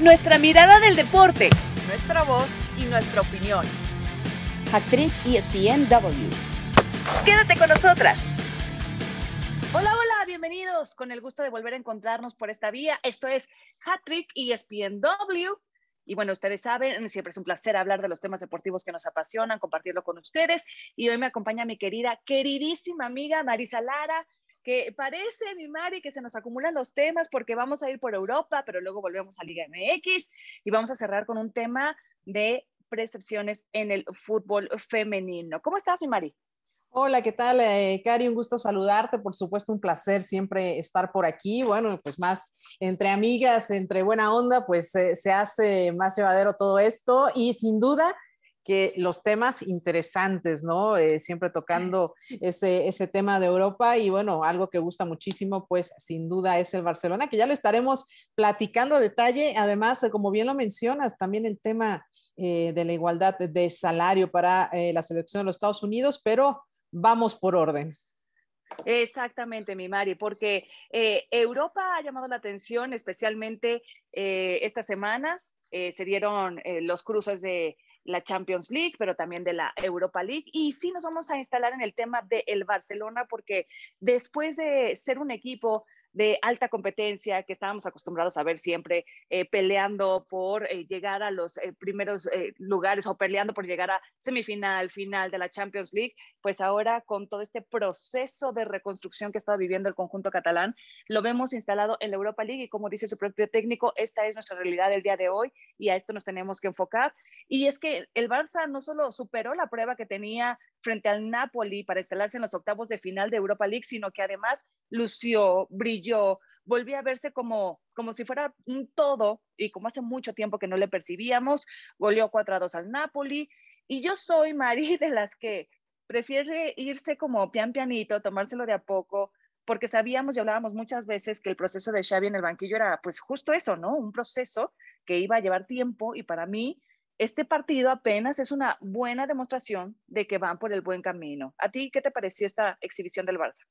nuestra mirada del deporte, nuestra voz y nuestra opinión. Actriz ESPNW. Quédate con nosotras. Hola, hola, bienvenidos. Con el gusto de volver a encontrarnos por esta vía. Esto es Hattrick ESPNW. Y bueno, ustedes saben, siempre es un placer hablar de los temas deportivos que nos apasionan, compartirlo con ustedes. Y hoy me acompaña mi querida, queridísima amiga Marisa Lara, que parece, mi Mari, que se nos acumulan los temas porque vamos a ir por Europa, pero luego volvemos a Liga MX y vamos a cerrar con un tema de percepciones en el fútbol femenino. ¿Cómo estás, mi Mari? Hola, ¿qué tal, eh, Cari? Un gusto saludarte. Por supuesto, un placer siempre estar por aquí. Bueno, pues más entre amigas, entre buena onda, pues eh, se hace más llevadero todo esto y sin duda que los temas interesantes, ¿no? Eh, siempre tocando ese, ese tema de Europa y bueno, algo que gusta muchísimo, pues sin duda es el Barcelona, que ya lo estaremos platicando a detalle. Además, como bien lo mencionas, también el tema eh, de la igualdad de salario para eh, la selección de los Estados Unidos, pero vamos por orden. Exactamente, mi Mari, porque Europa ha llamado la atención especialmente esta semana. se dieron los cruces de la Champions League, pero también de la Europa League. Y sí nos vamos a instalar en el tema del el Barcelona, porque después de ser un equipo de alta competencia que estábamos acostumbrados a ver siempre eh, peleando por eh, llegar a los eh, primeros lugares o peleando por llegar a semifinal, final de la Champions League, pues ahora con todo este proceso de reconstrucción que está viviendo el conjunto catalán, lo vemos instalado en la Europa League y como dice su propio técnico, esta es nuestra realidad del día de hoy y a esto nos tenemos que enfocar. Y es que el Barça no solo superó la prueba que tenía frente al Napoli para instalarse en los octavos de final de Europa League, sino que además lució, brilló, volvió a verse como, como si fuera un todo y como hace mucho tiempo que no le percibíamos, goleó 4 a 2 al Napoli. Y yo soy, Mari, de las que prefiere irse como pian pianito, tomárselo de a poco, porque sabíamos y hablábamos muchas veces que el proceso de Xavi en el banquillo era pues justo eso, ¿no? Un proceso que iba a llevar tiempo y para mí este partido apenas es una buena demostración de que van por el buen camino. ¿A ti qué te pareció esta exhibición del Barça?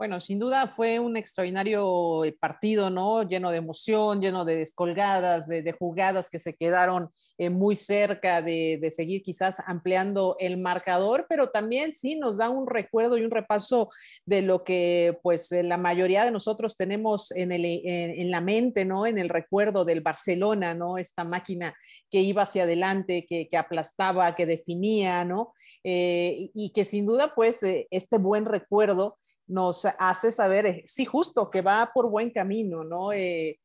Bueno, sin duda fue un extraordinario eh, partido, ¿no? Lleno de emoción, lleno de descolgadas, de, jugadas que se quedaron eh, muy cerca de, seguir quizás ampliando el marcador, pero también sí nos da un recuerdo y un repaso de lo que pues eh, la mayoría de nosotros tenemos en, el, en, la mente, ¿no? En el recuerdo del Barcelona, ¿no? Esta máquina que iba hacia adelante, que, que aplastaba, que definía, ¿no? y que sin duda pues este buen recuerdo nos hace saber, eh, sí, justo, que va por buen camino, ¿no? Eh,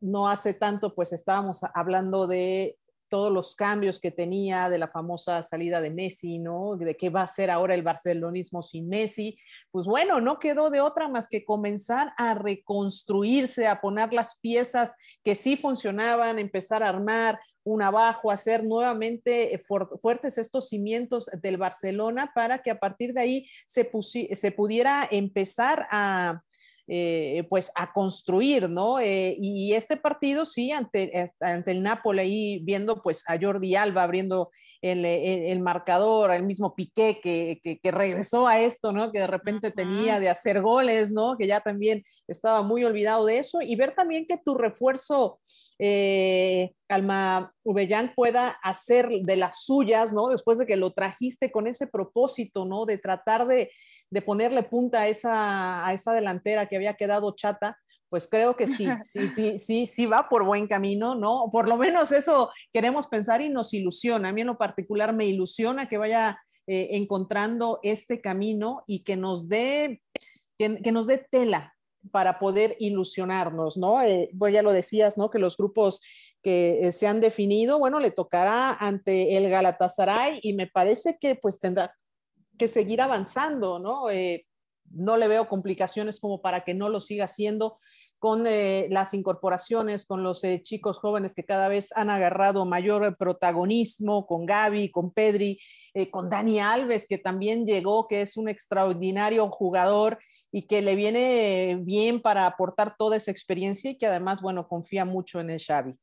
no hace tanto, pues estábamos hablando de todos los cambios que tenía, de la famosa salida de Messi, ¿no? De qué va a ser ahora el barcelonismo sin Messi. Pues bueno, no quedó de otra más que comenzar a reconstruirse, a poner las piezas que sí funcionaban, empezar a armar un abajo, hacer nuevamente eh, fuertes estos cimientos del Barcelona para que a partir de ahí se, se pudiera empezar a, eh, pues a construir, ¿no? Eh, y este partido, sí, ante, ante el Napoli, ahí viendo pues a Jordi Alba abriendo el, el, marcador, el mismo Piqué que, que, regresó a esto, ¿no? Que de repente tenía de hacer goles, ¿no? Que ya también estaba muy olvidado de eso y ver también que tu refuerzo eh, Alma Ubellán pueda hacer de las suyas, ¿no? Después de que lo trajiste con ese propósito, ¿no? De tratar de, ponerle punta a esa, a esa delantera que había quedado chata, pues creo que sí, sí, sí, sí, sí va por buen camino, ¿no? Por lo menos eso queremos pensar y nos ilusiona. A mí en lo particular me ilusiona que vaya eh, encontrando este camino y que nos dé, que nos dé tela, para poder ilusionarnos, ¿no? Eh, pues ya lo decías, ¿no? Que los grupos que eh, se han definido, bueno, le tocará ante el Galatasaray y me parece que pues tendrá que seguir avanzando, ¿no? Eh, no le veo complicaciones como para que no lo siga haciendo con eh, las incorporaciones, con los eh, chicos jóvenes que cada vez han agarrado mayor protagonismo, con Gaby, con Pedri, con Dani Alves, que también llegó, que es un extraordinario jugador y que le viene bien para aportar toda esa experiencia y que además, bueno, confía mucho en el Xavi.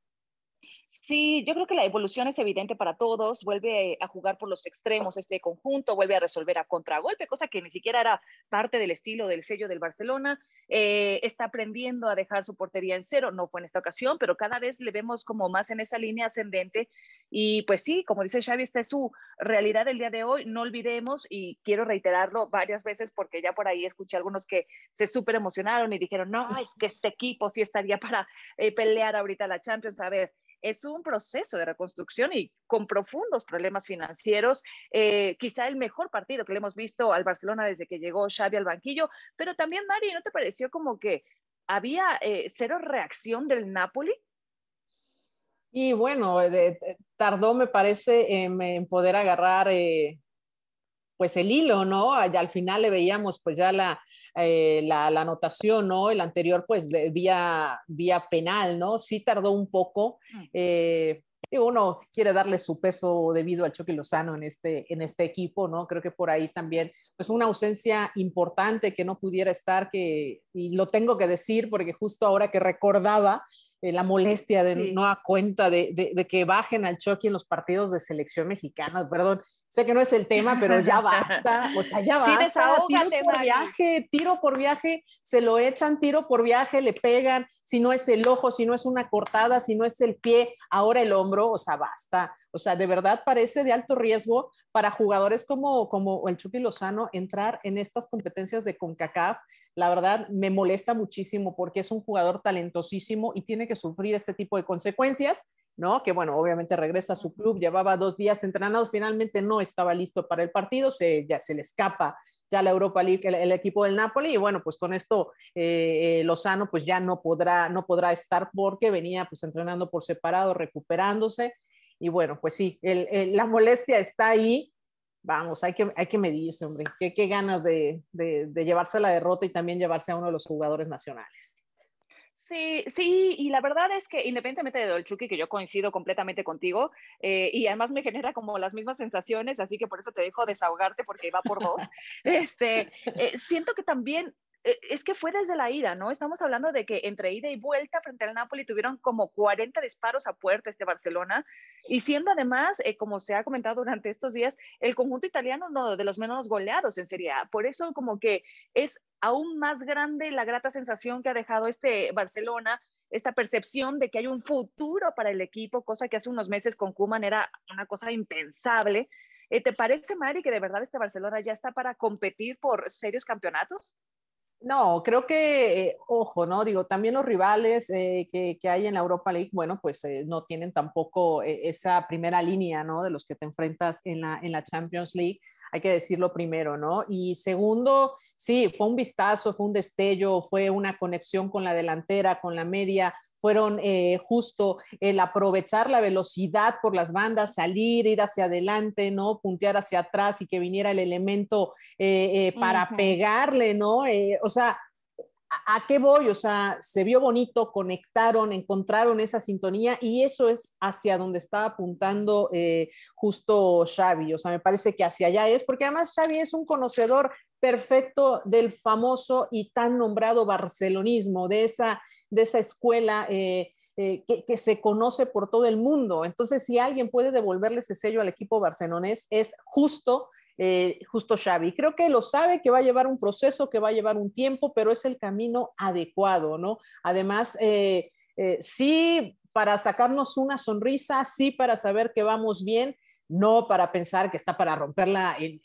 Sí, yo creo que la evolución es evidente para todos. Vuelve a jugar por los extremos este conjunto, vuelve a resolver a contragolpe, cosa que ni siquiera era parte del estilo del sello del Barcelona. Eh, está aprendiendo a dejar su portería en cero. No fue en esta ocasión, pero cada vez le vemos como más en esa línea ascendente. Y pues sí, como dice Xavi, esta es su realidad el día de hoy. No olvidemos, y quiero reiterarlo varias veces porque ya por ahí escuché algunos que se súper emocionaron y dijeron, no, es que este equipo sí estaría para eh, pelear ahorita la Champions. A ver es un proceso de reconstrucción y con profundos problemas financieros. Eh, quizá el mejor partido que le hemos visto al Barcelona desde que llegó Xavi al banquillo, pero también, Mari, ¿no te pareció como que había eh, cero reacción del Napoli? Y bueno, tardó, me parece, en, poder agarrar eh, pues el hilo, ¿no? al final le veíamos pues ya la, eh, la, anotación, ¿no? El anterior pues vía, vía penal, ¿no? Sí tardó un poco. Mm. Eh, uno quiere darle su peso debido al Chucky Lozano en este, en este equipo, ¿no? Creo que por ahí también, pues una ausencia importante que no pudiera estar, que, y lo tengo que decir porque justo ahora que recordaba eh, la molestia de no a cuenta de, de, de, que bajen al Chucky en los partidos de selección mexicana, perdón, sé que no es el tema, pero ya basta, o sea, ya basta, tiro por viaje, tiro por viaje, se lo echan, tiro por viaje, le pegan, si no es el ojo, si no es una cortada, si no es el pie, ahora el hombro, o sea, basta, o sea, de verdad parece de alto riesgo para jugadores como, como el Chucky Lozano entrar en estas competencias de CONCACAF, la verdad me molesta muchísimo porque es un jugador talentosísimo y tiene que sufrir este tipo de consecuencias ¿no? Que bueno, obviamente regresa a su club, llevaba dos días entrenado, finalmente no estaba listo para el partido, se, ya se le escapa ya la Europa League, el, equipo del Napoli, y bueno, pues con esto eh, eh, Lozano pues ya no podrá, no podrá estar porque venía pues entrenando por separado, recuperándose, y bueno, pues sí, la molestia está ahí, vamos, hay que, hay que medirse, hombre, qué, qué ganas de, de, de llevarse la derrota y también llevarse a uno de los jugadores nacionales. Sí, sí, y la verdad es que independientemente de Dolchuki, que yo coincido completamente contigo, eh, y además me genera como las mismas sensaciones, así que por eso te dejo desahogarte porque va por dos, este, eh, siento que también es que fue desde la ida, ¿no? Estamos hablando de que entre ida y vuelta frente al Napoli tuvieron como 40 disparos a puerta este Barcelona, y siendo además, eh, como se ha comentado durante estos días, el conjunto italiano uno de los menos goleados en Serie A. Por eso como que es aún más grande la grata sensación que ha dejado este Barcelona, esta percepción de que hay un futuro para el equipo, cosa que hace unos meses con Kuman era una cosa impensable. Eh, ¿Te parece, Mari, que de verdad este Barcelona ya está para competir por serios campeonatos? No, creo que, eh, ojo, ¿no? Digo, también los rivales eh, que, que, hay en la Europa League, bueno, pues eh, no tienen tampoco esa primera línea, ¿no? De los que te enfrentas en la, en la Champions League, hay que decirlo primero, ¿no? Y segundo, sí, fue un vistazo, fue un destello, fue una conexión con la delantera, con la media, fueron eh, justo el aprovechar la velocidad por las bandas, salir, ir hacia adelante, ¿no? Puntear hacia atrás y que viniera el elemento eh, eh, para pegarle, ¿no? o sea, ¿a qué voy? O sea, se vio bonito, conectaron, encontraron esa sintonía y eso es hacia donde estaba apuntando justo Xavi. O sea, me parece que hacia allá es, porque además Xavi es un conocedor perfecto del famoso y tan nombrado barcelonismo, de esa, de esa escuela eh, eh, que, se conoce por todo el mundo. Entonces, si alguien puede devolverle ese sello al equipo barcelonés, es justo, eh, justo Xavi. Creo que lo sabe, que va a llevar un proceso, que va a llevar un tiempo, pero es el camino adecuado, ¿no? Además, sí, para sacarnos una sonrisa, sí, para saber que vamos bien, no para pensar que está para romperla, en,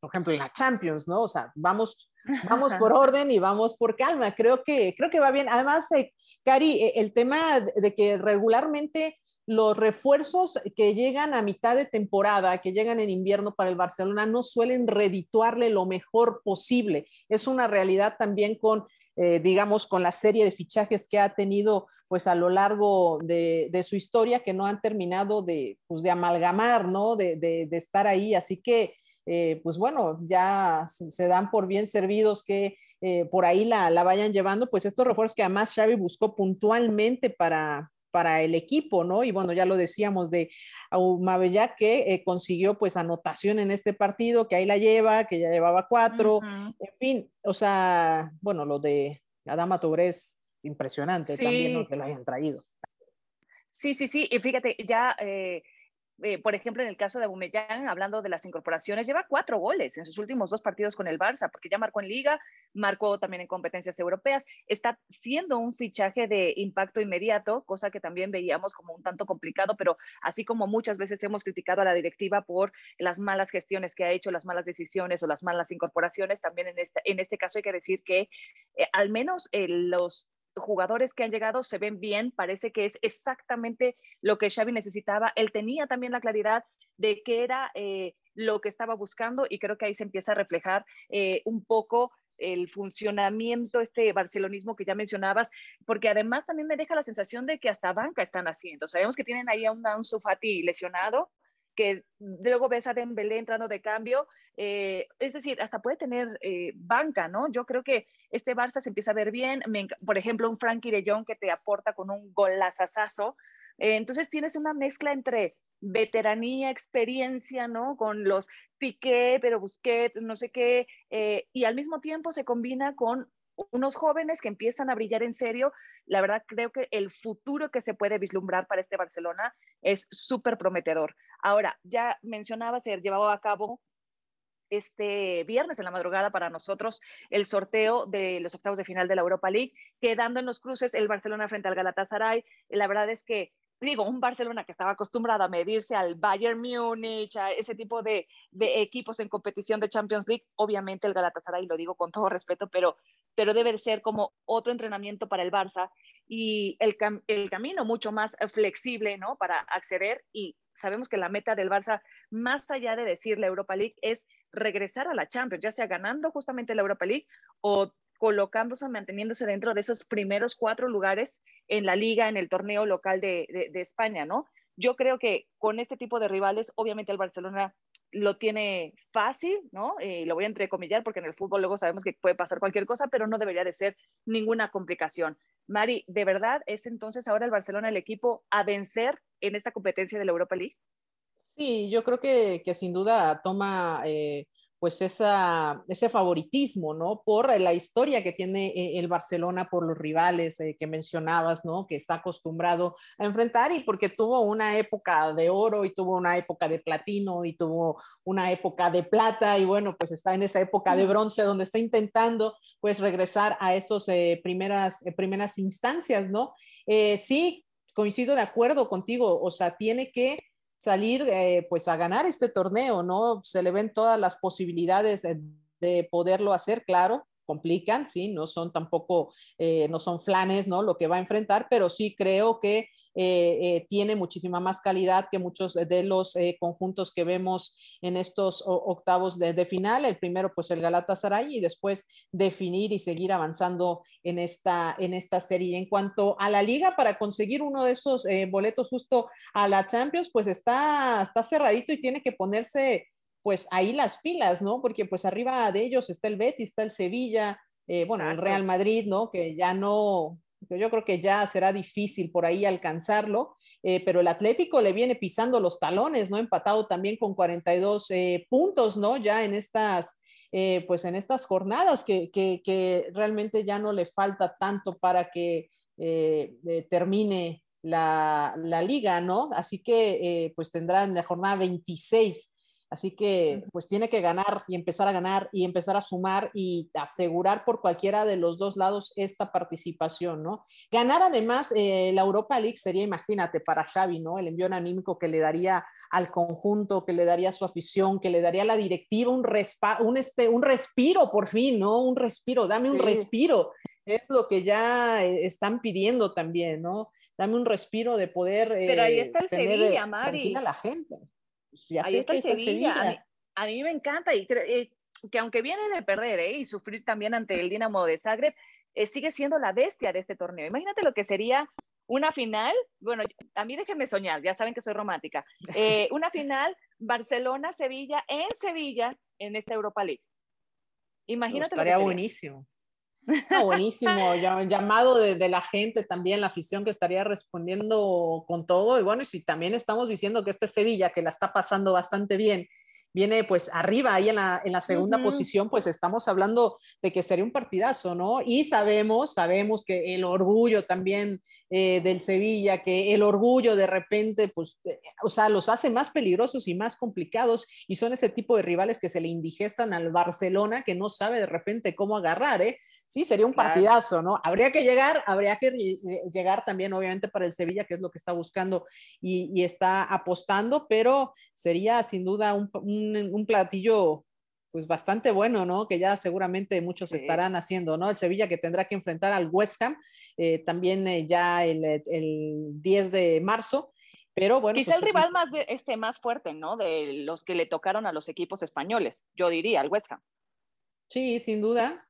por ejemplo, en la Champions, ¿no? O sea, vamos, vamos por orden y vamos por calma. Creo que, creo que va bien. Además, eh, Cari, eh, el tema de que regularmente los refuerzos que llegan a mitad de temporada, que llegan en invierno para el Barcelona, no suelen redituarle lo mejor posible. Es una realidad también con eh, digamos, con la serie de fichajes que ha tenido pues a lo largo de, su historia, que no han terminado de, pues, de amalgamar, ¿no? De, de, estar ahí. Así que, eh, pues bueno, ya se dan por bien servidos que eh, por ahí la, la, vayan llevando, pues estos refuerzos que además Xavi buscó puntualmente para, para el equipo, ¿no? Y bueno, ya lo decíamos de Aumabella que eh, consiguió pues anotación en este partido, que ahí la lleva, que ya llevaba cuatro, en fin, o sea, bueno, lo de Adama Touré es impresionante también, ¿no? Que la hayan traído. Sí, sí, sí. Y fíjate, ya eh, eh, por ejemplo, en el caso de Aubameyang, hablando de las incorporaciones, lleva cuatro goles en sus últimos dos partidos con el Barça, porque ya marcó en Liga, marcó también en competencias europeas. Está siendo un fichaje de impacto inmediato, cosa que también veíamos como un tanto complicado, pero así como muchas veces hemos criticado a la directiva por las malas gestiones que ha hecho, las malas decisiones o las malas incorporaciones, también en este, en este caso hay que decir que eh, al menos eh, los jugadores que han llegado se ven bien, parece que es exactamente lo que Xavi necesitaba. Él tenía también la claridad de qué era eh, lo que estaba buscando y creo que ahí se empieza a reflejar eh, un poco el funcionamiento, este barcelonismo que ya mencionabas, porque además también me deja la sensación de que hasta banca están haciendo. Sabemos que tienen ahí a un, un Sufati lesionado, que luego ves a Dembélé entrando de cambio, eh, es decir, hasta puede tener eh, banca, ¿no? Yo creo que este Barça se empieza a ver bien, por ejemplo, un Frankie de Jong que te aporta con un golazazazo, eh, entonces tienes una mezcla entre veteranía, experiencia, ¿no? Con los Piqué, pero Busquets, no sé qué, y al mismo tiempo se combina con unos jóvenes que empiezan a brillar en serio. La verdad, creo que el futuro que se puede vislumbrar para este Barcelona es súper prometedor. Ahora, ya mencionaba, se llevaba a cabo este viernes en la madrugada para nosotros el sorteo de los octavos de final de la Europa League, quedando en los cruces el Barcelona frente al Galatasaray. La verdad es que digo, un Barcelona que estaba acostumbrado a medirse al Bayern Múnich, a ese tipo de, equipos en competición de Champions League, obviamente el Galatasaray, lo digo con todo respeto, pero, pero debe ser como otro entrenamiento para el Barça y el, el camino mucho más flexible, ¿no? Para acceder y sabemos que la meta del Barça, más allá de decir la Europa League, es regresar a la Champions, ya sea ganando justamente la Europa League o colocándose, manteniéndose dentro de esos primeros cuatro lugares en la liga, en el torneo local de, España, ¿no? Yo creo que con este tipo de rivales, obviamente el Barcelona lo tiene fácil, ¿no? Eh, lo voy a entrecomillar porque en el fútbol luego sabemos que puede pasar cualquier cosa, pero no debería de ser ninguna complicación. Mari, ¿de verdad es entonces ahora el Barcelona el equipo a vencer en esta competencia de la Europa League? Sí, yo creo que, sin duda toma eh, pues esa, ese favoritismo, ¿no? Por la historia que tiene eh, el Barcelona, por los rivales eh, que mencionabas, ¿no? Que está acostumbrado a enfrentar y porque tuvo una época de oro y tuvo una época de platino y tuvo una época de plata y bueno, pues está en esa época de bronce donde está intentando pues regresar a esas eh, primeras, primeras instancias, ¿no? sí, coincido de acuerdo contigo, o sea, tiene que salir eh, pues a ganar este torneo, ¿no? Se le ven todas las posibilidades de poderlo hacer, claro, complican, sí, no son tampoco, eh, no son flanes, ¿no? Lo que va a enfrentar, pero sí creo que eh, eh, tiene muchísima más calidad que muchos de los conjuntos que vemos en estos octavos de, final. El primero, pues el Galatasaray y después definir y seguir avanzando en esta, en esta serie. En cuanto a la liga, para conseguir uno de esos boletos justo a la Champions, pues está, está cerradito y tiene que ponerse pues ahí las pilas, ¿no? Porque pues arriba de ellos está el Betis, está el Sevilla, eh, bueno, el Real Madrid, ¿no? Que ya no, yo creo que ya será difícil por ahí alcanzarlo, eh, pero el Atlético le viene pisando los talones, ¿no? Empatado también con 42 eh, puntos, ¿no? Ya en estas, pues en estas jornadas que, que, realmente ya no le falta tanto para que termine la, la, liga, ¿no? Así que pues tendrán la jornada 26 Así que pues tiene que ganar y empezar a ganar y empezar a sumar y asegurar por cualquiera de los dos lados esta participación, ¿no? Ganar además eh, la Europa League sería, imagínate, para Xavi, ¿no? El envío anímico que le daría al conjunto, que le daría a su afición, que le daría a la directiva un, un, este, un respiro por fin, ¿no? Un respiro, dame un respiro. Es lo que ya eh, están pidiendo también, ¿no? Dame un respiro de poder... Pero ahí está el tener, Sevilla, Mari. a la gente. Pues, Ahí está el Sevilla. A, mí, me encanta y eh, que aunque viene de perder ¿eh? y sufrir también ante el Dinamo de Zagreb, eh, sigue siendo la bestia de este torneo. Imagínate lo que sería una final, bueno, a mí déjenme soñar, ya saben que soy romántica, una final Barcelona-Sevilla en Sevilla en esta Europa League. Imagínate. estaría buenísimo. Buenísimo, llamado de, la gente también, la afición que estaría respondiendo con todo. Y bueno, y si también estamos diciendo que este Sevilla, que la está pasando bastante bien, viene pues arriba ahí en la, en la segunda posición, pues estamos hablando de que sería un partidazo, ¿no? Y sabemos, sabemos que el orgullo también eh, del Sevilla, que el orgullo de repente, pues, o sea, los hace más peligrosos y más complicados y son ese tipo de rivales que se le indigestan al Barcelona que no sabe de repente cómo agarrar, ¿eh? Sí, sería un partidazo, ¿no? Habría que llegar, habría que llegar también, obviamente, para el Sevilla, que es lo que está buscando y, está apostando, pero sería sin duda un, un, platillo pues bastante bueno, ¿no? Que ya seguramente muchos estarán haciendo, ¿no? El Sevilla que tendrá que enfrentar al West Ham eh, también eh, ya el, el, 10 de marzo. Pero bueno. Quizá pues, el rival más, este, más fuerte, ¿no? De los que le tocaron a los equipos españoles, yo diría, al West Ham. Sí, sin duda.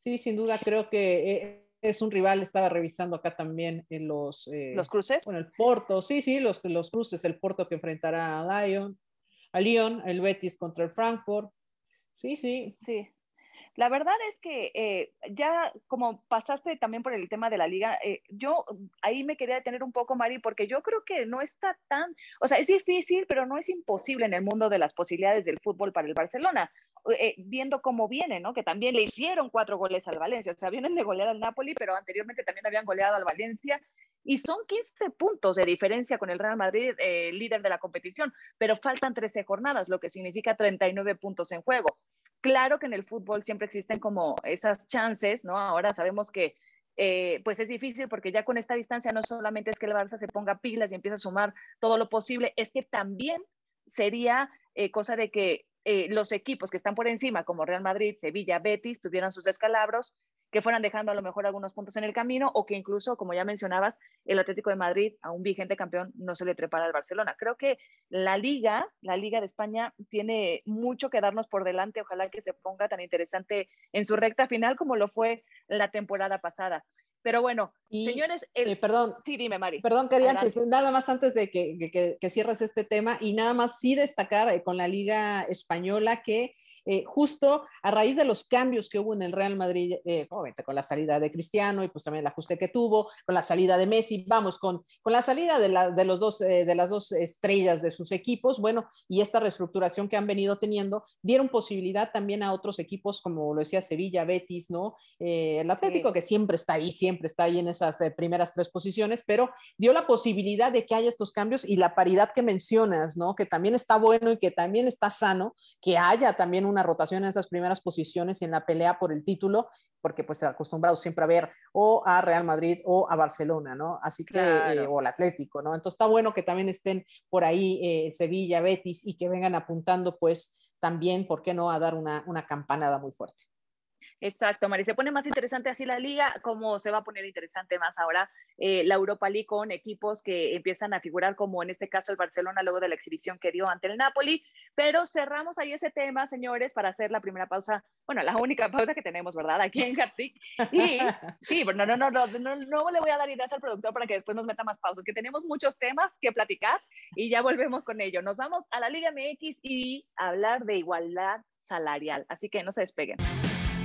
Sí, sin duda creo que eh, es un rival, estaba revisando acá también en los... Eh, ¿Los cruces? Bueno, el Porto, sí, sí, los, los cruces, el Porto que enfrentará a Lyon, a Lyon, el Betis contra el Frankfurt. Sí, sí. Sí. La verdad es que eh, ya como pasaste también por el tema de la liga, yo ahí me quería detener un poco, Mari, porque yo creo que no está tan, o sea, es difícil, pero no es imposible en el mundo de las posibilidades del fútbol para el Barcelona. Eh, viendo cómo viene, ¿no? Que también le hicieron cuatro goles al Valencia, o sea, vienen de golear al Napoli, pero anteriormente también habían goleado al Valencia y son 15 puntos de diferencia con el Real Madrid, eh, líder de la competición, pero faltan 13 jornadas, lo que significa 39 puntos en juego. Claro que en el fútbol siempre existen como esas chances, ¿no? Ahora sabemos que eh, pues es difícil porque ya con esta distancia no solamente es que el Barça se ponga pilas y empiece a sumar todo lo posible, es que también sería cosa de que eh, los equipos que están por encima, como Real Madrid, Sevilla, Betis, tuvieran sus descalabros, que fueran dejando a lo mejor algunos puntos en el camino o que incluso, como ya mencionabas, el Atlético de Madrid, a un vigente campeón, no se le prepara al Barcelona. Creo que la liga, la liga de España, tiene mucho que darnos por delante. Ojalá que se ponga tan interesante en su recta final como lo fue la temporada pasada. Pero bueno, señores, eh, perdón. Sí, dime, Mari. Perdón, quería antes, nada más antes de que, que, cierres este tema y nada más sí destacar eh, con la Liga Española que eh, justo a raíz de los cambios que hubo en el Real Madrid, eh, obviamente con la salida de Cristiano y pues también el ajuste que tuvo, con la salida de Messi, vamos, con, con la salida de, la, de, los dos, eh, de las dos estrellas de sus equipos, bueno, y esta reestructuración que han venido teniendo, dieron posibilidad también a otros equipos, como lo decía Sevilla, Betis, ¿no? el Atlético que siempre está ahí, siempre está ahí en esas primeras tres posiciones, pero dio la posibilidad de que haya estos cambios y la paridad que mencionas, ¿no? Que también está bueno y que también está sano, que haya también una rotación en esas primeras posiciones y en la pelea por el título, porque pues acostumbrado siempre a ver o a Real Madrid o a Barcelona, ¿no? Así que, eh, o al Atlético, ¿no? Entonces está bueno que también estén por ahí eh, Sevilla, Betis y que vengan apuntando pues también, ¿por qué no?, a dar una, una campanada muy fuerte. Exacto, Mari. Se pone más interesante así la liga, como se va a poner interesante más ahora eh, la Europa League con equipos que empiezan a figurar, como en este caso el Barcelona, luego de la exhibición que dio ante el Napoli. Pero cerramos ahí ese tema, señores, para hacer la primera pausa, bueno, la única pausa que tenemos, ¿verdad? Aquí en Hattrick. Y sí, no, no, no, no, no, no le voy a dar ideas al productor para que después nos meta más pausas, que tenemos muchos temas que platicar y ya volvemos con ello. Nos vamos a la Liga MX y hablar de igualdad salarial. Así que no se despeguen.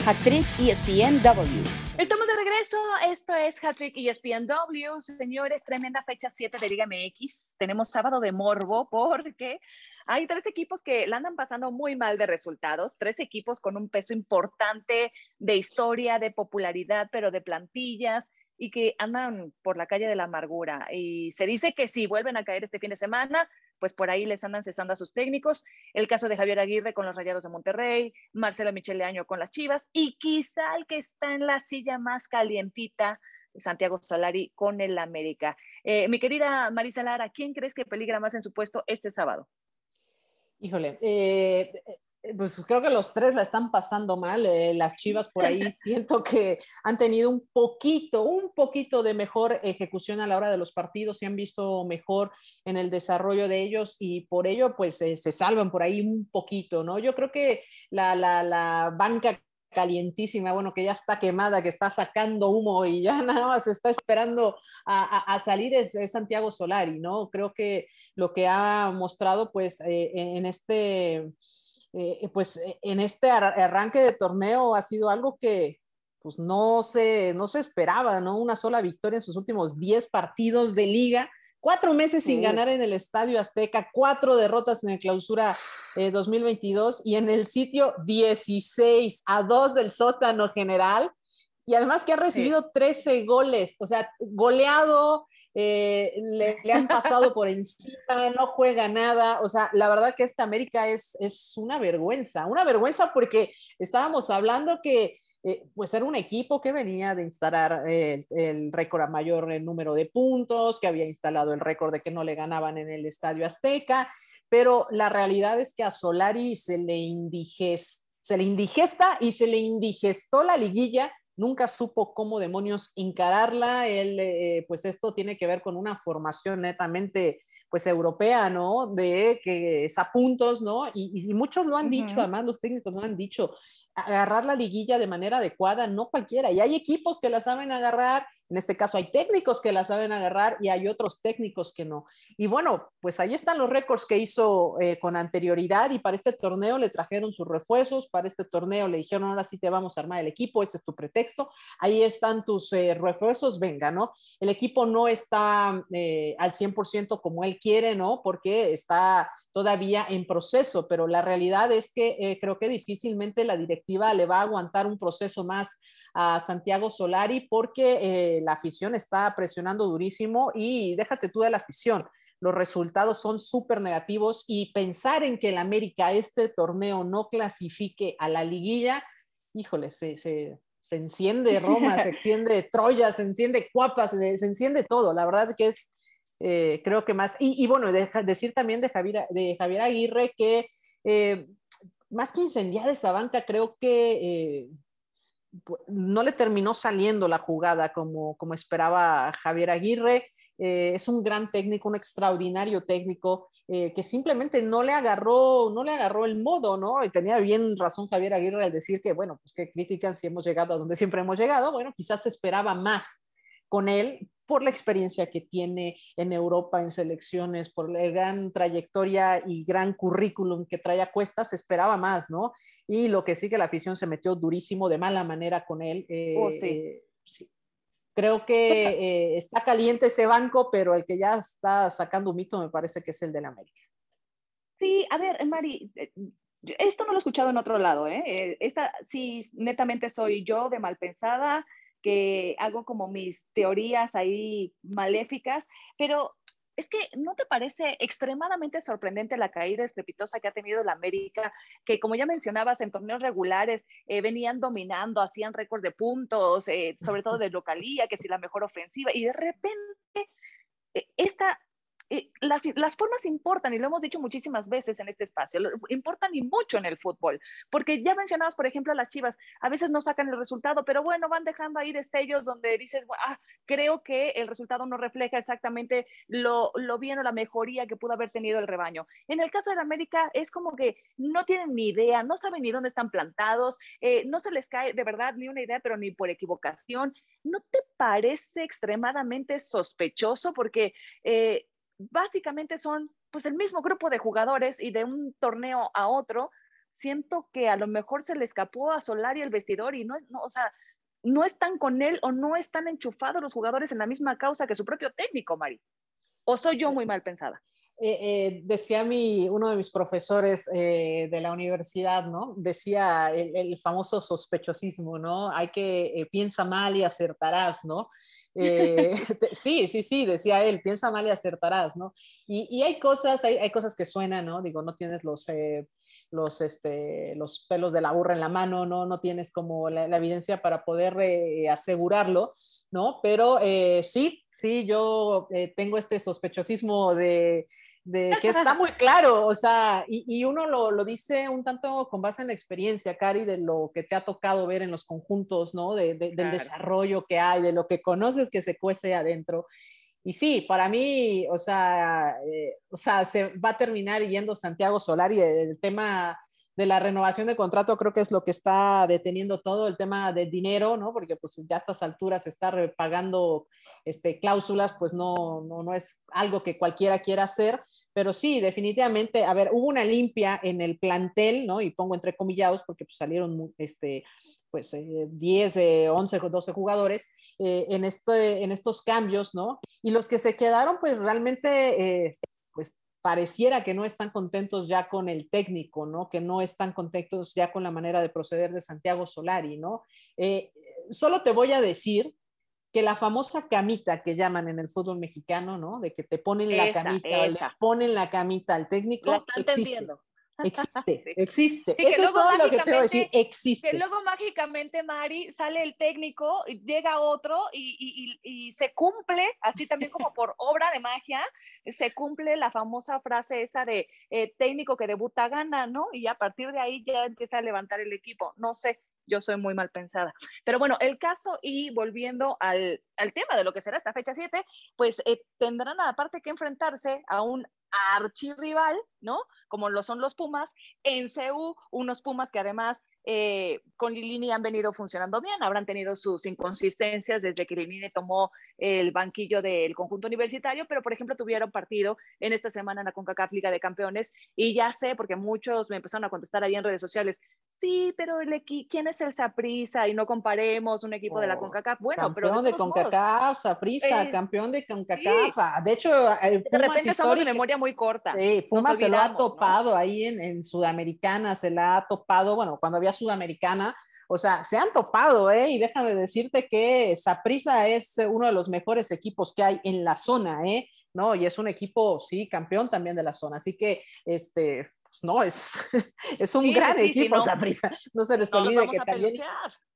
Hattrick ESPNW. Estamos de regreso, esto es Hattrick ESPNW. Señores, tremenda fecha 7 de Liga MX. Tenemos sábado de morbo porque hay tres equipos que la andan pasando muy mal de resultados, tres equipos con un peso importante de historia, de popularidad, pero de plantillas y que andan por la calle de la amargura. Y se dice que si vuelven a caer este fin de semana, pues por ahí les andan cesando a sus técnicos. El caso de Javier Aguirre con los Rayados de Monterrey, Marcelo Michele Año con las Chivas y quizá el que está en la silla más calientita, Santiago Solari con el América. Eh, mi querida Marisa Lara, ¿quién crees que peligra más en su puesto este sábado? Híjole, eh, pues creo que los tres la están pasando mal. Eh, las Chivas por ahí siento que han tenido un poquito, un poquito de mejor ejecución a la hora de los partidos, se han visto mejor en el desarrollo de ellos y por ello pues se salvan por ahí un poquito, ¿no? Yo creo que la, la, la banca calientísima, bueno, que ya está quemada, que está sacando humo y ya nada más está esperando a, a, salir es, Santiago Solari, ¿no? Creo que lo que ha mostrado pues eh, en este eh, pues eh, en este arranque de torneo ha sido algo que pues no se, no se esperaba, ¿no? Una sola victoria en sus últimos 10 partidos de liga cuatro meses sin ganar en el Estadio Azteca, cuatro derrotas en el clausura 2022 eh, y en el sitio 16 a dos del sótano general. Y además que ha recibido 13 goles, o sea, goleado, eh, le, han pasado por encima, no juega nada. O sea, la verdad que esta América es, es una vergüenza, una vergüenza porque estábamos hablando que eh, pues era un equipo que venía de instalar el, el récord a mayor número de puntos, que había instalado el récord de que no le ganaban en el Estadio Azteca, pero la realidad es que a Solari se le, indigesta, se le indigesta y se le indigestó la liguilla nunca supo cómo demonios encararla. Él, eh, pues esto tiene que ver con una formación netamente pues europea, ¿no? De que es a puntos, ¿no? Y, muchos lo han dicho, además los técnicos lo han dicho, agarrar la liguilla de manera adecuada, no cualquiera. Y hay equipos que la saben agarrar, en este caso hay técnicos que la saben agarrar y hay otros técnicos que no. Y bueno, pues ahí están los récords que hizo eh, con anterioridad y para este torneo le trajeron sus refuerzos, para este torneo le dijeron, ahora sí te vamos a armar el equipo, ese es tu pretexto, ahí están tus eh, refuerzos, venga, ¿no? El equipo no está eh, al 100% como él quiere, ¿no? Porque está todavía en proceso, pero la realidad es que creo que difícilmente la directiva le va a aguantar un proceso más a Santiago Solari porque eh, la afición está presionando durísimo y déjate tú de la afición. Los resultados son súper negativos y pensar en que el América este torneo no clasifique a la liguilla, híjole, se, se, se enciende Roma, se enciende Troya, se enciende Cuapas, se, se enciende todo. La verdad que es eh, creo que más. Y, bueno, decir también de Javier, de Javier Aguirre que eh, más que incendiar esa banca, creo que eh, no le terminó saliendo la jugada como, como esperaba Javier Aguirre. es un gran técnico, un extraordinario técnico. que simplemente no le agarró, no le agarró el modo, ¿no? Y tenía bien razón Javier Aguirre al decir que, bueno, pues que critican si hemos llegado a donde siempre hemos llegado, bueno, quizás esperaba más con él, por la experiencia que tiene en Europa en selecciones, por la gran trayectoria y gran currículum que trae a cuestas, esperaba más, ¿no? Y lo que sí que la afición se metió durísimo, de mala manera con él. Eh, oh, eh, sí. Creo que eh, está caliente ese banco, pero el que ya está sacando un mito me parece que es el del América. Sí, a ver, Mari, esto no lo he escuchado en otro lado, ¿eh? Esta sí, netamente soy yo de mal pensada que hago como mis teorías ahí maléficas, pero es que ¿no te parece extremadamente sorprendente la caída estrepitosa que ha tenido la América? Que como ya mencionabas, en torneos regulares eh, venían dominando, hacían récords de puntos, eh, sobre todo de localía, que si la mejor ofensiva, y de repente eh, esta las, las, formas importan y lo hemos dicho muchísimas veces en este espacio, importan y mucho en el fútbol, porque ya mencionabas, por ejemplo, las Chivas, a veces no sacan el resultado, pero bueno, van dejando ahí destellos donde dices, ah, creo que el resultado no refleja exactamente lo, lo, bien o la mejoría que pudo haber tenido el rebaño. En el caso de América es como que no tienen ni idea, no saben ni dónde están plantados, eh, no se les cae de verdad ni una idea, pero ni por equivocación. ¿No te parece extremadamente sospechoso? Porque... Eh, básicamente son pues el mismo grupo de jugadores y de un torneo a otro, siento que a lo mejor se le escapó a Solari el vestidor y no, no o sea, no están con él o no están enchufados los jugadores en la misma causa que su propio técnico, Mari. ¿O soy yo muy mal pensada? Eh, eh, decía mi, uno de mis profesores eh, de la universidad, ¿no? Decía el, famoso sospechosismo, ¿no? Hay que, piensa mal y acertarás, ¿no? Eh, sí, sí, sí, decía él, piensa mal y acertarás, ¿no? Y, hay cosas, hay, hay, cosas que suenan, ¿no? Digo, no tienes los, eh, los, este, los pelos de la burra en la mano, ¿no? No tienes como la, evidencia para poder eh, asegurarlo, ¿no? Pero sí, sí, yo tengo este sospechosismo de de que está muy claro, o sea, y, uno lo, dice un tanto con base en la experiencia, Cari, de lo que te ha tocado ver en los conjuntos, ¿no? De, del desarrollo que hay, de lo que conoces que se cuece adentro. Y sí, para mí, o sea, eh, o sea, se va a terminar yendo Santiago Solari, el tema de la renovación de contrato creo que es lo que está deteniendo todo el tema del dinero, ¿no? Porque pues ya a estas alturas estar pagando este, cláusulas, pues no, no, no es algo que cualquiera quiera hacer, pero sí, definitivamente, a ver, hubo una limpia en el plantel, ¿no? Y pongo entre comillados porque pues salieron este, pues 10, 11, 12 jugadores en, este, en estos cambios, ¿no? Y los que se quedaron, pues realmente, pues pareciera que no están contentos ya con el técnico, ¿no? Que no están contentos ya con la manera de proceder de Santiago Solari, ¿no? Eh, solo te voy a decir que la famosa camita que llaman en el fútbol mexicano, ¿no? De que te ponen la camita, le ponen la camita al técnico. La existe. Existe, existe. Eso es todo lo que te voy a decir, existe. Que luego mágicamente, Mari, sale el técnico, llega otro y, y, se cumple, así también como por obra de magia, se cumple la famosa frase esa de eh, técnico que debuta gana, ¿no? Y a partir de ahí ya empieza a levantar el equipo. No sé, yo soy muy mal pensada. Pero bueno, el caso y volviendo al, al tema de lo que será esta fecha 7, pues eh, tendrán aparte que enfrentarse a un archirrival, ¿no? Como lo son los Pumas, en CEU, unos Pumas que además eh, con Lilini han venido funcionando bien, habrán tenido sus inconsistencias desde que Lilini tomó el banquillo del conjunto universitario, pero por ejemplo tuvieron partido en esta semana en la CONCACAF Liga de Campeones y ya sé, porque muchos me empezaron a contestar ahí en redes sociales, sí, pero el ¿quién es el Saprisa? Y no comparemos un equipo de la oh, CONCACAF. Bueno, campeón pero de, CONCACAF, Saprisa, campeón de CONCACAF. Ah, de hecho, de repente estamos de memoria muy corta. Sí, Pumas se lo ha topado ahí en, en Sudamericana, se la ha topado, bueno, cuando había Sudamericana, o sea, se han topado, ¿eh? Y déjame decirte que Saprisa es uno de los mejores equipos que hay en la zona, ¿eh? ¿No? Y es un equipo, sí, campeón también de la zona. Así que, este, pues no, es, es un gran equipo Saprisa. no. se les olvide que también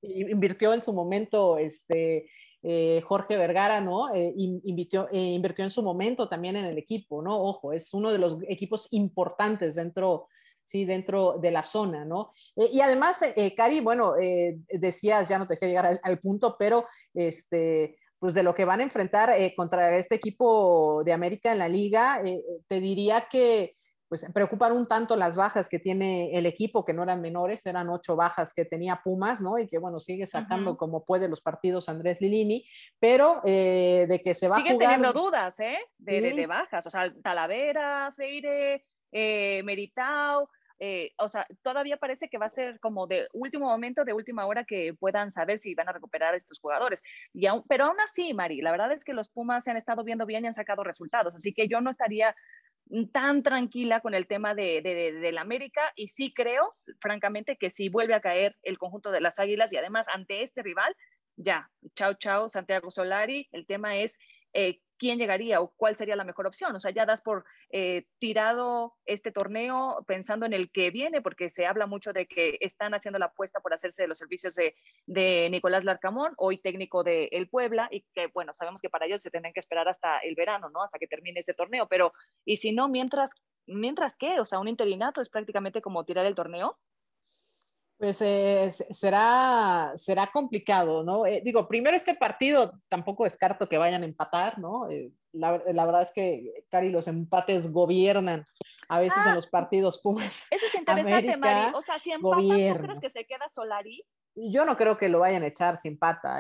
invirtió en su momento, este, eh, Jorge Vergara, ¿no? Eh, invirtió, eh, invirtió en su momento también en el equipo, ¿no? Ojo, es uno de los equipos importantes dentro ¿sí? dentro de la zona, ¿no? Eh, y además, eh, eh, Cari, bueno, decías, ya no te dejé llegar al, punto, pero este, pues de lo que van a enfrentar contra este equipo de América en la liga, te diría que pues preocupan un tanto las bajas que tiene el equipo, que no eran menores, eran ocho bajas que tenía Pumas, ¿no? Y que, bueno, sigue sacando como puede los partidos Andrés Lilini, pero de que se va a jugar... teniendo dudas, ¿eh? De, de, bajas, o sea, Talavera, Freire, Meritao, eh, o sea, todavía parece que va a ser como de último momento, de última hora que puedan saber si van a recuperar a estos jugadores. Y pero aún así, Mari, la verdad es que los Pumas se han estado viendo bien y han sacado resultados, así que yo no estaría tan tranquila con el tema de, de, América y sí creo, francamente, que si vuelve a caer el conjunto de las Águilas y además ante este rival, ya, chao, chao, Santiago Solari, el tema es eh, quién llegaría o cuál sería la mejor opción. O sea, ya das por eh, tirado este torneo pensando en el que viene, porque se habla mucho de que están haciendo la apuesta por hacerse de los servicios de, de Nicolás Larcamón, hoy técnico de El Puebla, y que, bueno, sabemos que para ellos se tendrán que esperar hasta el verano, ¿no? Hasta que termine este torneo, pero, ¿y si no, mientras, mientras qué? O sea, un interinato es prácticamente como tirar el torneo. Pues eh, será, será complicado, ¿no? Eh, digo, primero este partido tampoco descarto que vayan a empatar, ¿no? Eh, la, verdad es que, Cari, los empates gobiernan a veces en ah, los partidos Pumas. Eso es interesante, Mari. O sea, si empatan, ¿tú crees que se queda Solari? Yo no creo que lo vayan a echar sin pata.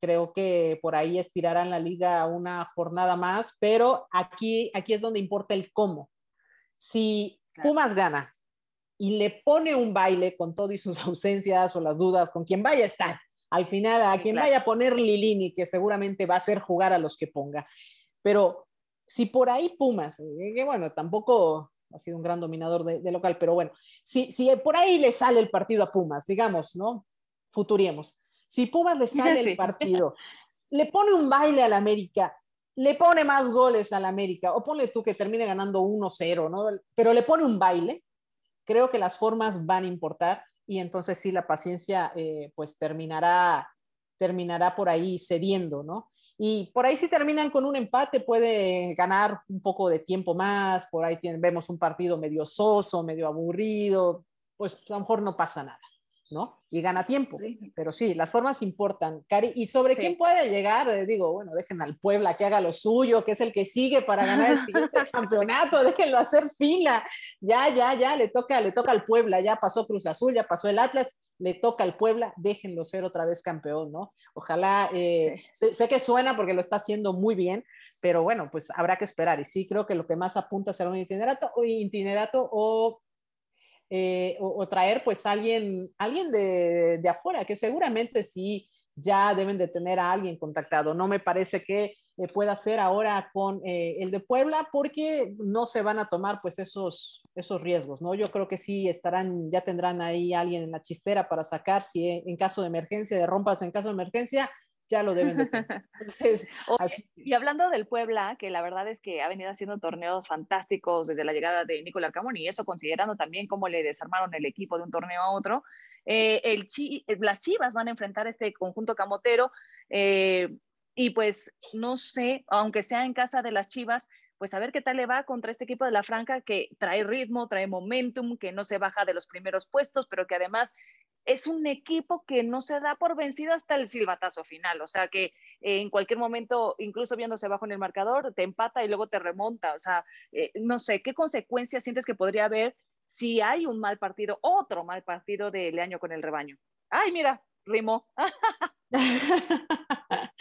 creo que por ahí estirarán la liga una jornada más, pero aquí, aquí es donde importa el cómo. Si Pumas gana, y le pone un baile con todo y sus ausencias o las dudas, con quien vaya a estar. Al final, a quien vaya a poner Lilini, que seguramente va a hacer jugar a los que ponga. Pero si por ahí Pumas, eh, que bueno, tampoco ha sido un gran dominador de, local, pero bueno, si, si por ahí le sale el partido a Pumas, digamos, ¿no? Futuriemos. Si Pumas le sale el partido, le pone un baile al América, le pone más goles al América, o ponle tú que termine ganando 1-0, ¿no? Pero le pone un baile, creo que las formas van a importar y entonces sí la paciencia eh, pues terminará, terminará por ahí cediendo, ¿no? Y por ahí si terminan con un empate puede ganar un poco de tiempo más, por ahí vemos un partido medio soso, medio aburrido, pues a lo mejor no pasa nada. ¿No? Y gana tiempo. Pero sí, las formas importan. Cari, ¿y sobre quién puede llegar? Eh, digo, bueno, dejen al Puebla que haga lo suyo, que es el que sigue para ganar el siguiente campeonato, déjenlo hacer fila. Ya, ya, ya, le toca, le toca al Puebla, ya pasó Cruz Azul, ya pasó el Atlas, le toca al Puebla, déjenlo ser otra vez campeón, ¿no? Ojalá, eh, sé, que suena porque lo está haciendo muy bien, pero bueno, pues habrá que esperar. Y sí, creo que lo que más apunta será un itinerato o itinerato o eh, o, traer pues alguien, alguien de, de, afuera, que seguramente sí ya deben de tener a alguien contactado. No me parece que eh, pueda ser ahora con eh, el de Puebla porque no se van a tomar pues esos, esos riesgos, ¿no? Yo creo que sí estarán, ya tendrán ahí alguien en la chistera para sacar si en caso de emergencia, de rompas en caso de emergencia, ya lo deben de tener. Y hablando del Puebla, que la verdad es que ha venido haciendo torneos fantásticos desde la llegada de Nicolás Arcamón y eso considerando también cómo le desarmaron el equipo de un torneo a otro, eh, el eh, las Chivas van a enfrentar este conjunto camotero eh, y pues no sé, aunque sea en casa de las Chivas, pues a ver qué tal le va contra este equipo de la Franca que trae ritmo, trae momentum, que no se baja de los primeros puestos, pero que además es un equipo que no se da por vencido hasta el silbatazo final, o sea que en cualquier momento, incluso viéndose bajo en el marcador, te empata y luego te remonta, o sea, no sé, ¿qué consecuencias sientes que podría haber si hay un mal partido, otro mal partido de Leaño con el rebaño. Ay, mira, rimó.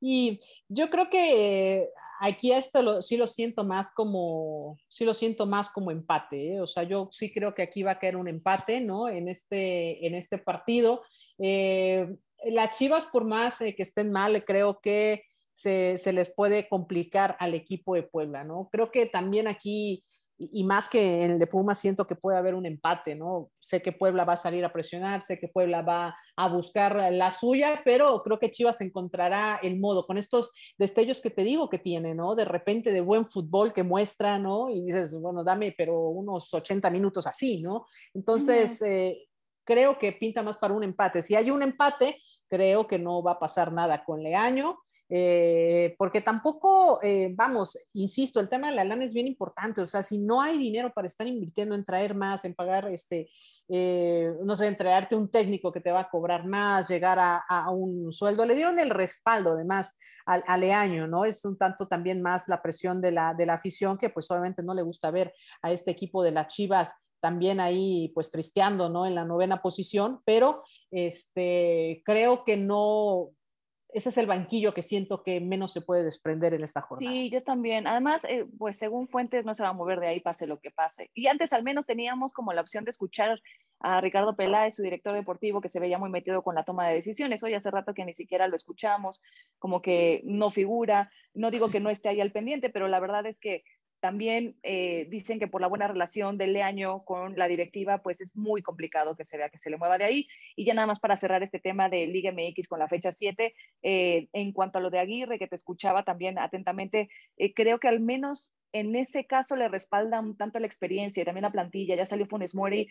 y yo creo que aquí esto lo, sí lo siento más como, sí lo siento más como empate, ¿eh? o sea, yo sí creo que aquí va a caer un empate, ¿no? En este, en este partido. Eh, las Chivas, por más eh, que estén mal, creo que se, se, les puede complicar al equipo de Puebla, ¿no? Creo que también aquí y, más que en el de Puma siento que puede haber un empate, ¿no? Sé que Puebla va a salir a presionar, sé que Puebla va a buscar la suya, pero creo que Chivas encontrará el modo con estos destellos que te digo que tiene, ¿no? De repente de buen fútbol que muestra, ¿no? Y dices, bueno, dame, pero unos 80 minutos así, ¿no? Entonces, eh, creo que pinta más para un empate. Si hay un empate, creo que no va a pasar nada con Leaño. Eh, porque tampoco, eh, vamos, insisto, el tema de la lana es bien importante, o sea, si no hay dinero para estar invirtiendo en traer más, en pagar, este, eh, no sé, en traerte un técnico que te va a cobrar más, llegar a, un sueldo, le dieron el respaldo además al, Leaño, ¿no? Es un tanto también más la presión de la, de la afición que pues obviamente no le gusta ver a este equipo de las Chivas también ahí pues tristeando, ¿no? En la novena posición, pero este, creo que no, ese es el banquillo que siento que menos se puede desprender en esta jornada. Sí, yo también. Además, eh, pues según fuentes no se va a mover de ahí, pase lo que pase. Y antes al menos teníamos como la opción de escuchar a Ricardo Peláez, su director deportivo, que se veía muy metido con la toma de decisiones. Hoy hace rato que ni siquiera lo escuchamos, como que no figura. No digo que no esté ahí al pendiente, pero la verdad es que también eh, dicen que por la buena relación del Leaño con la directiva, pues es muy complicado que se vea que se le mueva de ahí. Y ya nada más para cerrar este tema de Liga MX con la fecha 7, eh, en cuanto a lo de Aguirre, que te escuchaba también atentamente, eh, creo que al menos en ese caso le respaldan tanto la experiencia y también la plantilla. Ya salió Funes Mori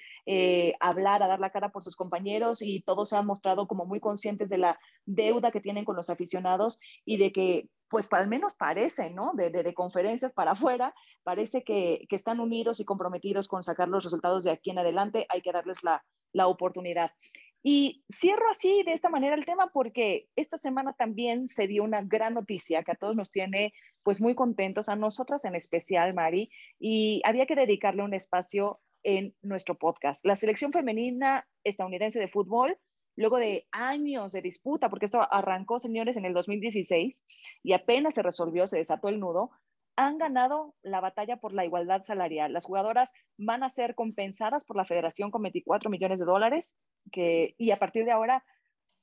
a hablar, a dar la cara por sus compañeros y todos se han mostrado como muy conscientes de la deuda que tienen con los aficionados y de que pues al menos parece, ¿no? De, conferencias para afuera, parece que, están unidos y comprometidos con sacar los resultados de aquí en adelante, hay que darles la oportunidad. Y cierro así de esta manera el tema porque esta semana también se dio una gran noticia que a todos nos tiene pues muy contentos, a nosotras en especial, Mari, y había que dedicarle un espacio en nuestro podcast. La selección femenina estadounidense de fútbol luego de años de disputa, porque esto arrancó, señores, en el 2016 y apenas se resolvió, se desató el nudo, han ganado la batalla por la igualdad salarial. Las jugadoras van a ser compensadas por la federación con 24 millones de dólares y a partir de ahora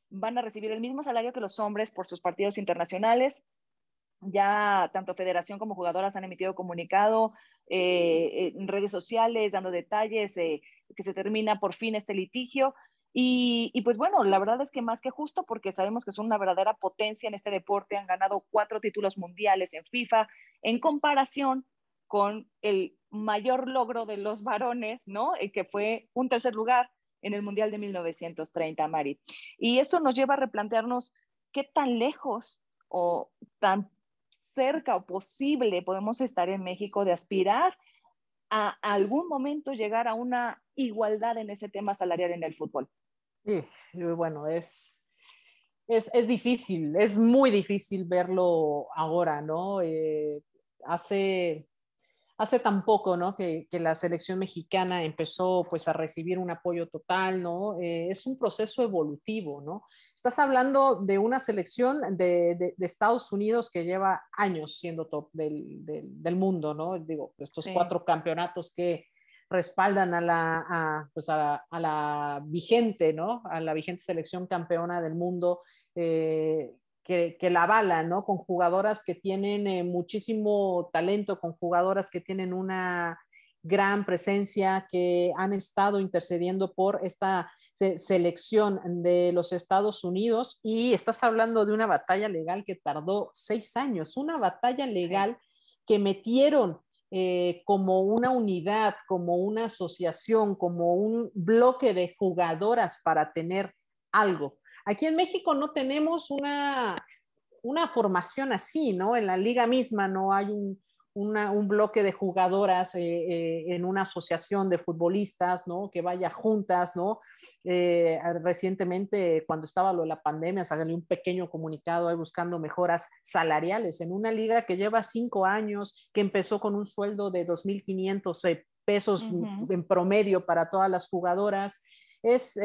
van a recibir el mismo salario que los hombres por sus partidos internacionales. Ya tanto federación como jugadoras han emitido comunicado eh, en redes sociales dando detalles de que se termina por fin este litigio y, pues bueno, la verdad es que más que justo porque sabemos que son una verdadera potencia en este deporte, han ganado cuatro títulos mundiales en FIFA en comparación con el mayor logro de los varones, ¿no? Eh, que fue un tercer lugar en el Mundial de 1930, Mari. Y eso nos lleva a replantearnos qué tan lejos o tan cerca o posible podemos estar en México de aspirar a algún momento llegar a una igualdad en ese tema salarial en el fútbol. Sí, bueno, es, es, es, difícil, es muy difícil verlo ahora, ¿no? Eh, hace, hace tan poco, ¿no? Que, que, la selección mexicana empezó pues a recibir un apoyo total, ¿no? Eh, es un proceso evolutivo, ¿no? Estás hablando de una selección de, de, de Estados Unidos que lleva años siendo top del, del, del mundo, ¿no? Digo, estos cuatro campeonatos que respaldan a la, pues a, la, vigente, ¿no? A la vigente selección campeona del mundo. Eh, que, la avala, ¿no? Con jugadoras que tienen eh, muchísimo talento, con jugadoras que tienen una gran presencia, que han estado intercediendo por esta selección de los Estados Unidos y estás hablando de una batalla legal que tardó seis años, una batalla legal que metieron eh, como una unidad, como una asociación, como un bloque de jugadoras para tener algo. Aquí en México no tenemos una, una formación así, ¿no? En la liga misma no hay un, un bloque de jugadoras eh, eh, en una asociación de futbolistas, ¿no? Que vaya juntas, ¿no? Eh, recientemente, cuando estaba lo de la pandemia, salió un pequeño comunicado ahí buscando mejoras salariales en una liga que lleva cinco años, que empezó con un sueldo de 2.500 pesos en promedio para todas las jugadoras. Es,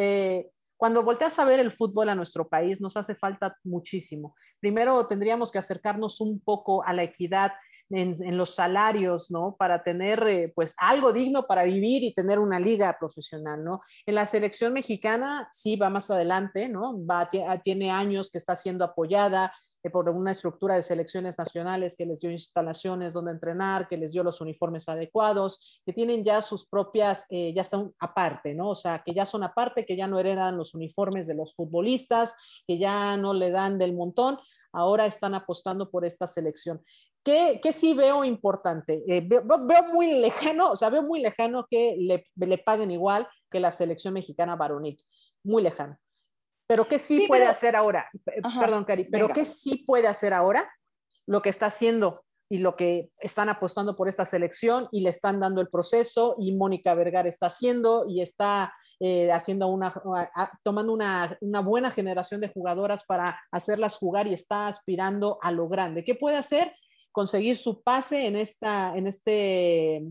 cuando volteas a ver el fútbol a nuestro país, nos hace falta muchísimo. Primero tendríamos que acercarnos un poco a la equidad en, los salarios, ¿no? Para tener, eh, pues, algo digno para vivir y tener una liga profesional, ¿no? En la selección mexicana sí va más adelante, ¿no? Va, tiene años que está siendo apoyada, eh, por una estructura de selecciones nacionales que les dio instalaciones donde entrenar, que les dio los uniformes adecuados, que tienen ya sus propias, eh, ya están aparte, ¿no? O sea, que ya son aparte, que ya no heredan los uniformes de los futbolistas, que ya no le dan del montón, ahora están apostando por esta selección. ¿Qué, sí veo importante? Eh, veo, muy lejano, o sea, veo muy lejano que le, le, paguen igual que la selección mexicana varonil, muy lejano. Pero ¿qué sí, puede hacer ahora? Perdón, Cari, pero ¿qué sí puede hacer ahora? Lo que está haciendo y lo que están apostando por esta selección y le están dando el proceso y Mónica Vergara está haciendo y está eh, haciendo una, tomando una, una, buena generación de jugadoras para hacerlas jugar y está aspirando a lo grande. ¿Qué puede hacer? Conseguir su pase en, esta, en este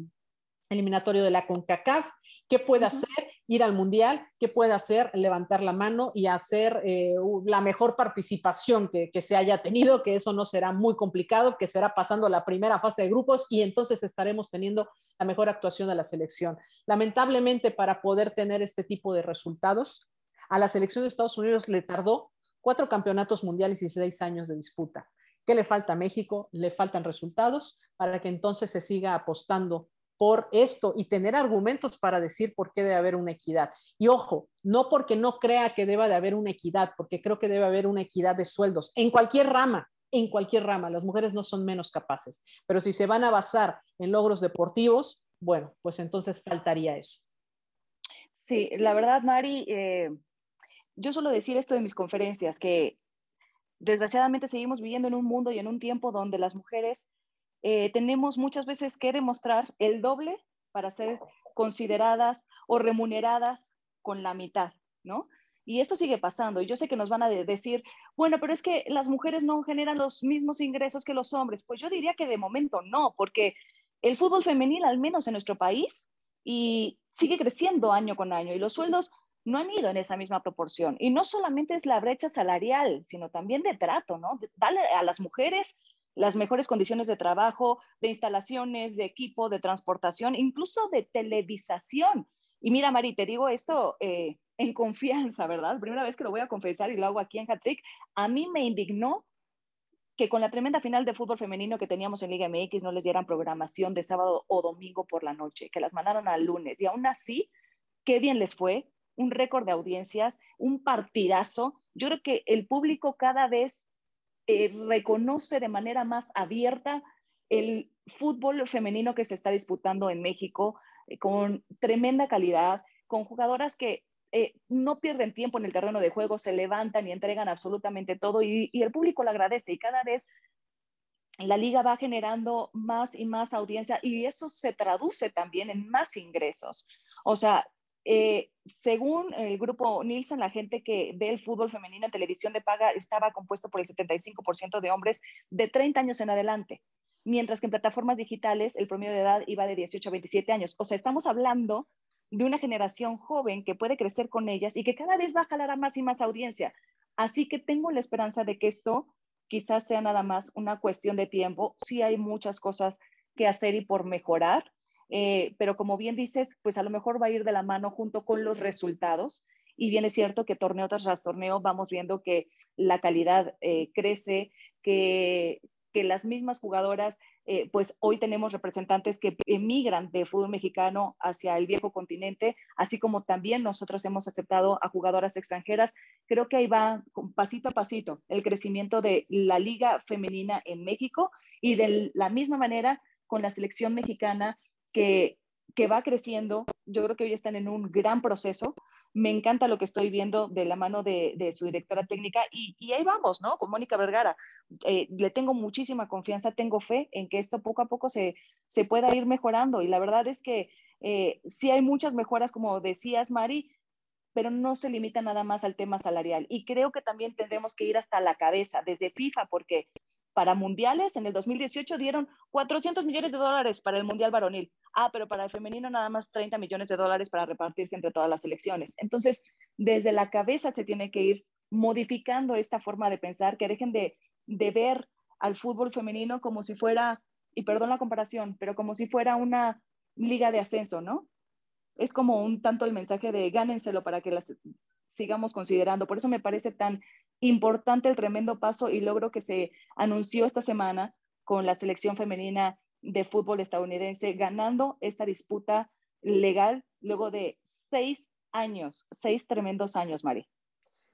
eliminatorio de la CONCACAF, qué puede hacer ir al Mundial, qué puede hacer levantar la mano y hacer eh, la mejor participación que, que, se haya tenido, que eso no será muy complicado, que será pasando la primera fase de grupos y entonces estaremos teniendo la mejor actuación de la selección. Lamentablemente, para poder tener este tipo de resultados, a la selección de Estados Unidos le tardó cuatro campeonatos mundiales y seis años de disputa. ¿Qué le falta a México? Le faltan resultados para que entonces se siga apostando por esto y tener argumentos para decir por qué debe haber una equidad. Y ojo, no porque no crea que deba de haber una equidad, porque creo que debe haber una equidad de sueldos en cualquier rama, en cualquier rama. Las mujeres no son menos capaces, pero si se van a basar en logros deportivos, bueno, pues entonces faltaría eso. Sí, la verdad, Mari, eh, yo suelo decir esto de mis conferencias, que desgraciadamente seguimos viviendo en un mundo y en un tiempo donde las mujeres eh, tenemos muchas veces que demostrar el doble para ser consideradas o remuneradas con la mitad, ¿no? Y esto sigue pasando. Y yo sé que nos van a decir, bueno, pero es que las mujeres no generan los mismos ingresos que los hombres. Pues yo diría que de momento no, porque el fútbol femenil, al menos en nuestro país, y sigue creciendo año con año y los sueldos no han ido en esa misma proporción. Y no solamente es la brecha salarial, sino también de trato, ¿no? Dale a las mujeres las mejores condiciones de trabajo, de instalaciones, de equipo, de transportación, incluso de televisación. Y mira, Mari, te digo esto eh, en confianza, ¿verdad? Primera vez que lo voy a confesar y lo hago aquí en Hattrick. A mí me indignó que con la tremenda final de fútbol femenino que teníamos en Liga MX no les dieran programación de sábado o domingo por la noche, que las mandaron al lunes. Y aún así, qué bien les fue, un récord de audiencias, un partidazo. Yo creo que el público cada vez eh, reconoce de manera más abierta el fútbol femenino que se está disputando en México eh, con tremenda calidad, con jugadoras que eh, no pierden tiempo en el terreno de juego, se levantan y entregan absolutamente todo y, y el público lo agradece y cada vez la liga va generando más y más audiencia y eso se traduce también en más ingresos. O sea, eh, según el grupo Nielsen, la gente que ve el fútbol femenino en televisión de paga estaba compuesto por el 75% de hombres de 30 años en adelante, mientras que en plataformas digitales el promedio de edad iba de 18 a 27 años. O sea, estamos hablando de una generación joven que puede crecer con ellas y que cada vez va a jalar a más y más audiencia. Así que tengo la esperanza de que esto quizás sea nada más una cuestión de tiempo. Sí hay muchas cosas que hacer y por mejorar, eh, pero como bien dices, pues a lo mejor va a ir de la mano junto con los resultados. Y bien es cierto que torneo tras torneo vamos viendo que la calidad eh, crece, que, que las mismas jugadoras, eh, pues hoy tenemos representantes que emigran de fútbol mexicano hacia el viejo continente, así como también nosotros hemos aceptado a jugadoras extranjeras. Creo que ahí va pasito a pasito el crecimiento de la liga femenina en México y de la misma manera con la selección mexicana que, que va creciendo. Yo creo que hoy están en un gran proceso me encanta lo que estoy viendo de la mano de, su directora técnica y, ahí vamos, ¿no? Con Mónica Vergara. Eh, le tengo muchísima confianza, tengo fe en que esto poco a poco se, se pueda ir mejorando y la verdad es que eh, sí hay muchas mejoras, como decías, Mari, pero no se limita nada más al tema salarial. Y creo que también tendremos que ir hasta la cabeza, desde FIFA, porque para mundiales en el 2018 dieron 400 millones de dólares para el mundial varonil. Ah, pero para el femenino nada más 30 millones de dólares para repartirse entre todas las selecciones. Entonces, desde la cabeza se tiene que ir modificando esta forma de pensar, que dejen de, de ver al fútbol femenino como si fuera, y perdón la comparación, pero como si fuera una liga de ascenso, ¿no? Es como un tanto el mensaje de gánenselo para que las sigamos considerando. Por eso me parece tan importante el tremendo paso y logro que se anunció esta semana con la selección femenina de fútbol estadounidense ganando esta disputa legal luego de seis años, seis tremendos años, Mari.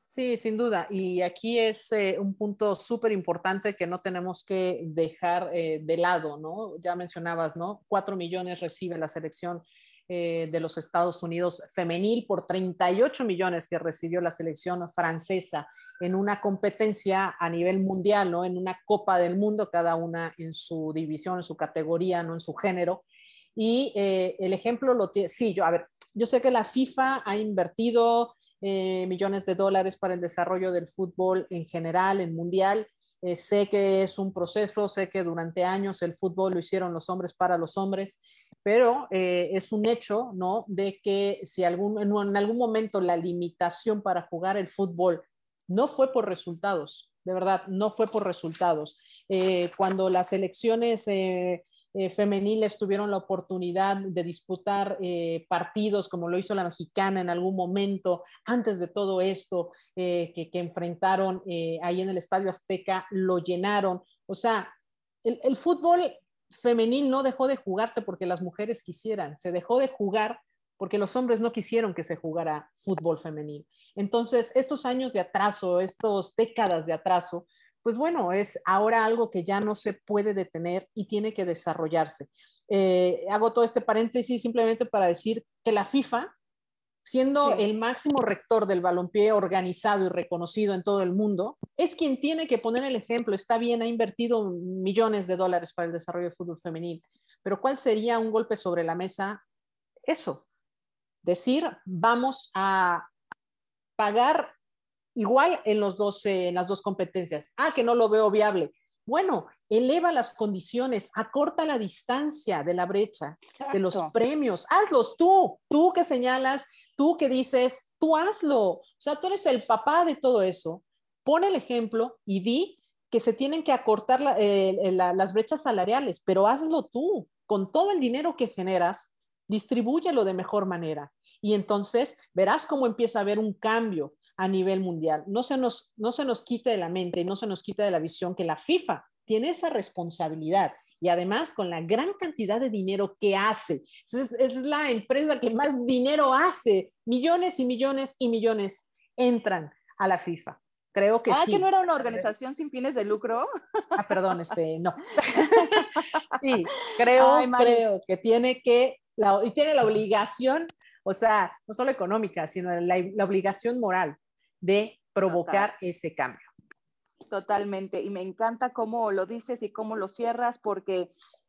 Sí, sin duda. Y aquí es eh, un punto súper importante que no tenemos que dejar eh, de lado, ¿no? Ya mencionabas, ¿no? Cuatro millones recibe la selección eh, de los Estados Unidos femenil por 38 millones que recibió la selección francesa en una competencia a nivel mundial, ¿no? En una Copa del Mundo, cada una en su división, en su categoría, no en su género. Y eh, el ejemplo lo tiene, sí, yo, a ver, yo sé que la FIFA ha invertido eh, millones de dólares para el desarrollo del fútbol en general, en mundial, sé que es un proceso, sé que durante años el fútbol lo hicieron los hombres para los hombres, pero eh, es un hecho, ¿no? De que si algún, en, algún momento la limitación para jugar el fútbol no fue por resultados, de verdad, no fue por resultados. Eh, cuando las elecciones eh, femeniles tuvieron la oportunidad de disputar eh, partidos como lo hizo la mexicana en algún momento, antes de todo esto eh, que, enfrentaron ahí en el Estadio Azteca, lo llenaron. O sea, el, el fútbol femenil no dejó de jugarse porque las mujeres quisieran, se dejó de jugar porque los hombres no quisieron que se jugara fútbol femenil. Entonces, estos años de atraso, estas décadas de atraso, pues bueno, es ahora algo que ya no se puede detener y tiene que desarrollarse. Eh, hago todo este paréntesis simplemente para decir que la FIFA, siendo el máximo rector del balompié organizado y reconocido en todo el mundo, es quien tiene que poner el ejemplo. Está bien, ha invertido millones de dólares para el desarrollo del fútbol femenil, pero ¿cuál sería un golpe sobre la mesa? Eso, decir, vamos a pagar igual en, los dos, en las dos competencias. Ah, que no lo veo viable. Bueno, eleva las condiciones, acorta la distancia de la brecha, de los premios. Hazlos tú, tú que señalas, tú que dices, tú hazlo. O sea, tú eres el papá de todo eso. Pon el ejemplo y di que se tienen que acortar eh, las brechas salariales, pero hazlo tú. Con todo el dinero que generas, distribúyelo de mejor manera. Y entonces verás cómo empieza a haber un cambio a nivel mundial. No se nos, no se nos quite de la mente, no se nos quite de la visión que la FIFA tiene esa responsabilidad y además con la gran cantidad de dinero que hace. Es, la empresa que más dinero hace. Millones y millones y millones entran a la FIFA. Creo que ah, sí. que no era una organización sin fines de lucro. Ah, perdón, este, no. sí, creo, creo que tiene que, y tiene la obligación, o sea, no solo económica, sino la obligación moral de provocar ese cambio. Totalmente, y me encanta cómo lo dices y cómo lo cierras, porque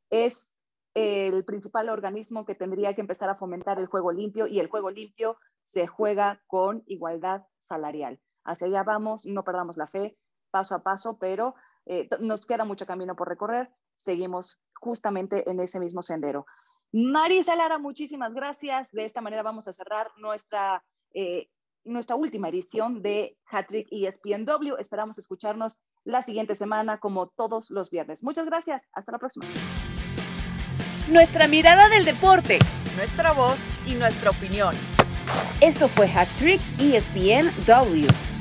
es el principal organismo que tendría que empezar a fomentar el juego limpio y el juego limpio se juega con igualdad salarial. Hacia allá vamos, no perdamos la fe, paso a paso, pero eh, nos queda mucho camino por recorrer, seguimos justamente en ese mismo sendero. Marisa Lara, muchísimas gracias. De esta manera vamos a cerrar nuestra eh, nuestra última edición de Hattrick ESPNW. Esperamos escucharnos la siguiente semana como todos los viernes. Muchas gracias. Hasta la próxima. Nuestra mirada del deporte, nuestra voz y nuestra opinión. Esto fue Hat Trick ESPN W.